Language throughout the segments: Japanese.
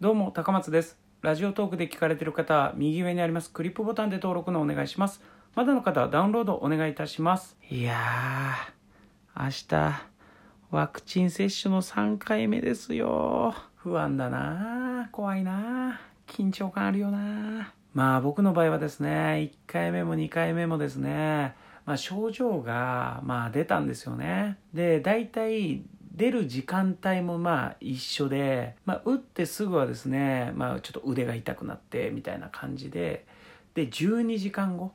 どうも高松です。ラジオトークで聞かれている方は右上にありますクリップボタンで登録のお願いします。まだの方はダウンロードお願いいたします。いやー明日ワクチン接種の3回目ですよ。不安だな怖いな緊張感あるよなまあ僕の場合はですね1回目も2回目もですねまあ、症状がまあ出たんですよね。で大体出る時間帯もまあ一緒で、まあ、打ってすぐはですね、まあ、ちょっと腕が痛くなってみたいな感じでで12時間後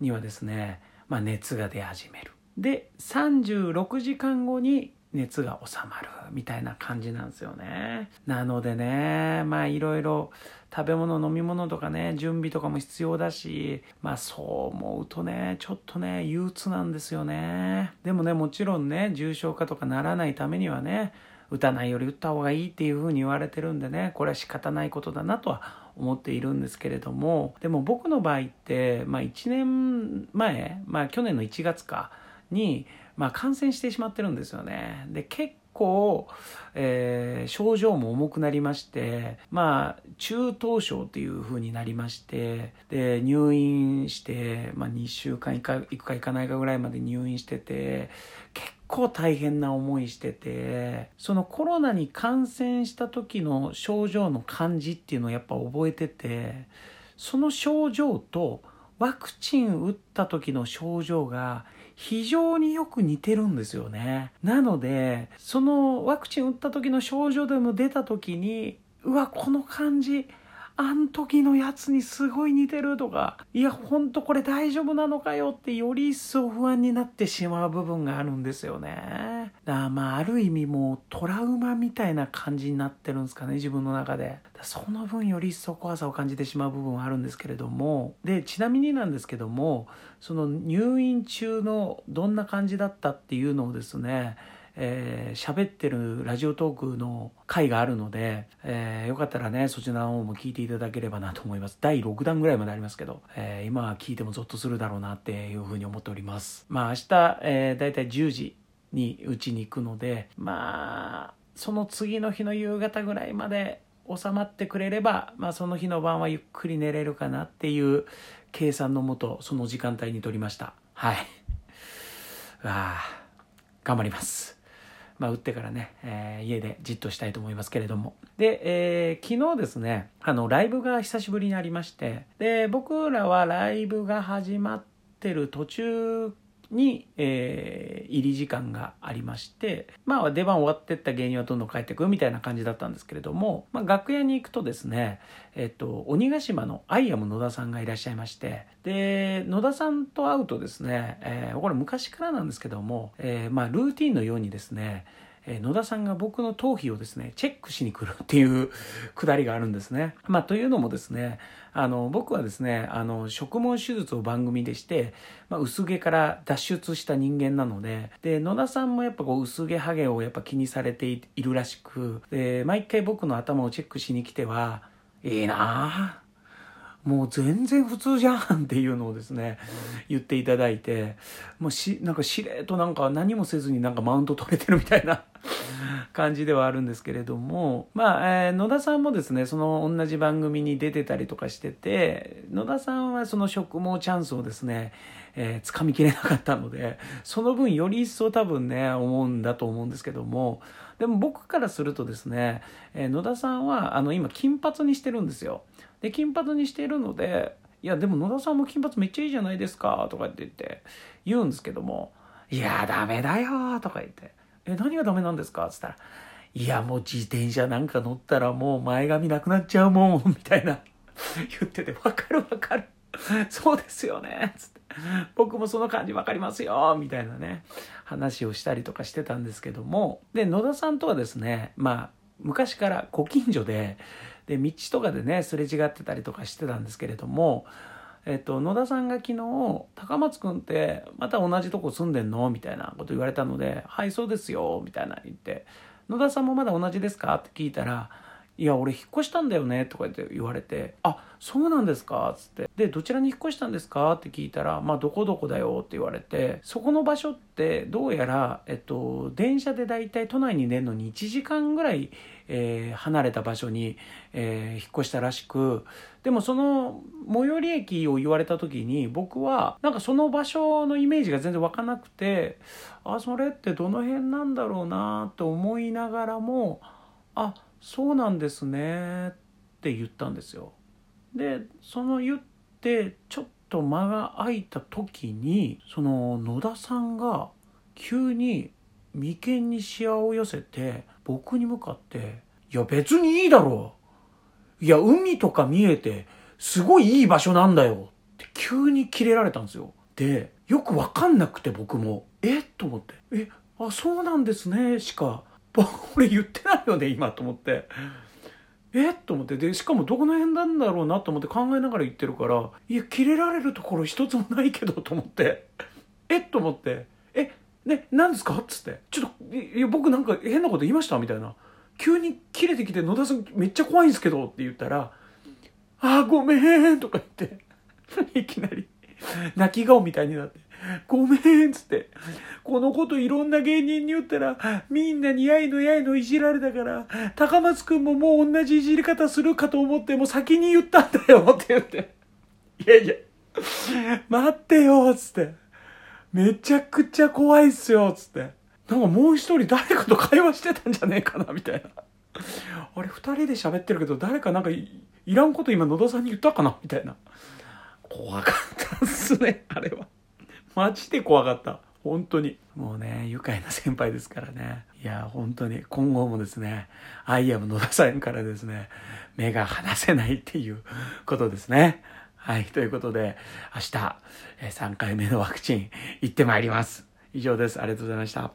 にはですね、まあ、熱が出始める。で36時間後に熱が収まるみたいな感じなんですよね。なのでねまあいろいろ食べ物飲み物とかね準備とかも必要だしまあそう思うとねちょっとね憂鬱なんですよね。でもねもちろんね重症化とかならないためにはね打たないより打った方がいいっていうふうに言われてるんでねこれは仕方ないことだなとは思っているんですけれどもでも僕の場合って、まあ、1年前、まあ、去年の1月かに、まあ、感染してしまってるんですよね。で結構、えー、症状も重くなりまして、まあ、中等症っていう風になりまして、で、入院して、まあ、2週間行か行くか行かないかぐらいまで入院してて、結構大変な思いしてて、そのコロナに感染した時の症状の感じっていうのをやっぱ覚えてて、その症状とワクチン打った時の症状が非常によく似てるんですよね。なので、そのワクチン打った時の症状でも出た時に、うわ、この感じ、あん時のやつにすごい似てるとか、いや、ほんとこれ大丈夫なのかよってより一層不安になってしまう部分があるんですよね。だからまあ、ある意味もうトラウマみたいな感じになってるんですかね、自分の中で。その分より一層怖さを感じてしまう部分はあるんですけれども、で、ちなみになんですけども、その入院中のどんな感じだったっていうのをですね、えー、喋ってるラジオトークの回があるので、えー、よかったらね、そちらの方も聞いていただければなと思います。第6弾ぐらいまでありますけど、えー、今は聞いてもゾッとするだろうなっていうふうに思っております。まあ明日、えー、だいたい10時にうちに行くので、まあ、その次の日の夕方ぐらいまで収まってくれれば、まあその日の晩はゆっくり寝れるかなっていう計算のもと、その時間帯に取りました。はい。ああ、頑張ります。まあ、打ってからね、えー、家でじっとしたいと思いますけれども。で、えー、昨日ですね、あの、ライブが久しぶりにありまして、で、僕らはライブが始まってる途中に、えー、入り時間がありまして、まあ出番終わってった芸人はどんどん帰ってくみたいな感じだったんですけれども、まあ楽屋に行くとですね、えっと、鬼ヶ島のアイアム野田さんがいらっしゃいまして、で、野田さんと会うとですね、えー、これ昔からなんですけども、えー、まあルーティンのようにですね、え野田さんが僕の頭皮をですね、チェックしに来るっていうくだりがあるんですね。まあ、というのもですね、あの、僕はですね、あの、植毛手術を番組でして、まあ、薄毛から脱出した人間なので、で、野田さんもやっぱこう、薄毛ハゲをやっぱ気にされているらしく、で、毎回僕の頭をチェックしに来ては、いいなぁ。もう全然普通じゃんっていうのをですね、言っていただいて、もうし、なんかしれっとなんか何もせずになんかマウント取れてるみたいな感じではあるんですけれども、まあ、えー、野田さんもですね、その同じ番組に出てたりとかしてて、野田さんはその植毛チャンスをですね、えー、掴みきれなかったので、その分より一層多分ね、思うんだと思うんですけども、でも僕からするとですね、えー、野田さんは、あの、今、金髪にしてるんですよ。で、金髪にしているので、いや、でも野田さんも金髪めっちゃいいじゃないですか、とかって言って、言うんですけども、いや、ダメだよ、とか言って、え、何がダメなんですか？っつったら、いや、もう自転車なんか乗ったらもう前髪なくなっちゃうもん、みたいな言ってて、わかるわかる。そうですよね、つって。僕もその感じわかりますよ、みたいなね、話をしたりとかしてたんですけども、で、野田さんとはですね、まあ、昔からご近所で、で道とかでねすれ違ってたりとかしてたんですけれども、えっと、野田さんが昨日「高松君ってまた同じとこ住んでんの?」みたいなこと言われたので「はいそうですよ」みたいな言って「野田さんもまだ同じですか?」って聞いたら「いや、俺引っ越したんだよね、とかって言われて、あ、そうなんですか？っつって。で、どちらに引っ越したんですか？って聞いたら、まあ、どこどこだよって言われて、そこの場所って、どうやら、えっと、電車でだいたい都内に出るのに1時間ぐらい、えー、離れた場所に、えー、引っ越したらしくでもその最寄り駅を言われた時に僕はなんかその場所のイメージが全然湧かなくてあそれってどの辺なんだろうなと思いながらもあそうなんですねって言ったんですよ。でその言ってちょっと間が空いた時にその野田さんが急に眉間にしわを寄せて僕に向かって「いや別にいいだろ。ういや海とか見えてすごいいい場所なんだよ」って急にキレられたんですよ。でよくわかんなくて僕も「え？っ?」と思って「え？あそうなんですね」しか俺言ってないよね今と思って。え？っと思って。でしかもどこの辺なんだろうなと思って考えながら言ってるからいや切れられるところ一つもないけどと思って。え？っと思って。え？ね？何ですか？っつって。ちょっといや僕なんか変なこと言いましたみたいな急に切れてきて野田さんめっちゃ怖いんですけどって言ったらあごめんとか言って いきなり泣き顔みたいになってごめんっつって。このこといろんな芸人に言ったら、みんなにやいのやいのいじられたから、高松くんももう同じいじり方するかと思って、もう先に言ったんだよって言って。いやいや、待ってよっつって。めちゃくちゃ怖いっすよっつって。なんかもう一人誰かと会話してたんじゃねえかなみたいな。あれ二人で喋ってるけど誰かなんかいらんこと今野田さんに言ったかなみたいな。怖かったっすね、あれは。マジで怖かった。本当に。もうね、愉快な先輩ですからね。いや、本当に今後もですね、アイアム野田さんからですね、目が離せないっていうことですね。はい。ということで、明日、3回目のワクチン行ってまいります。以上です。ありがとうございました。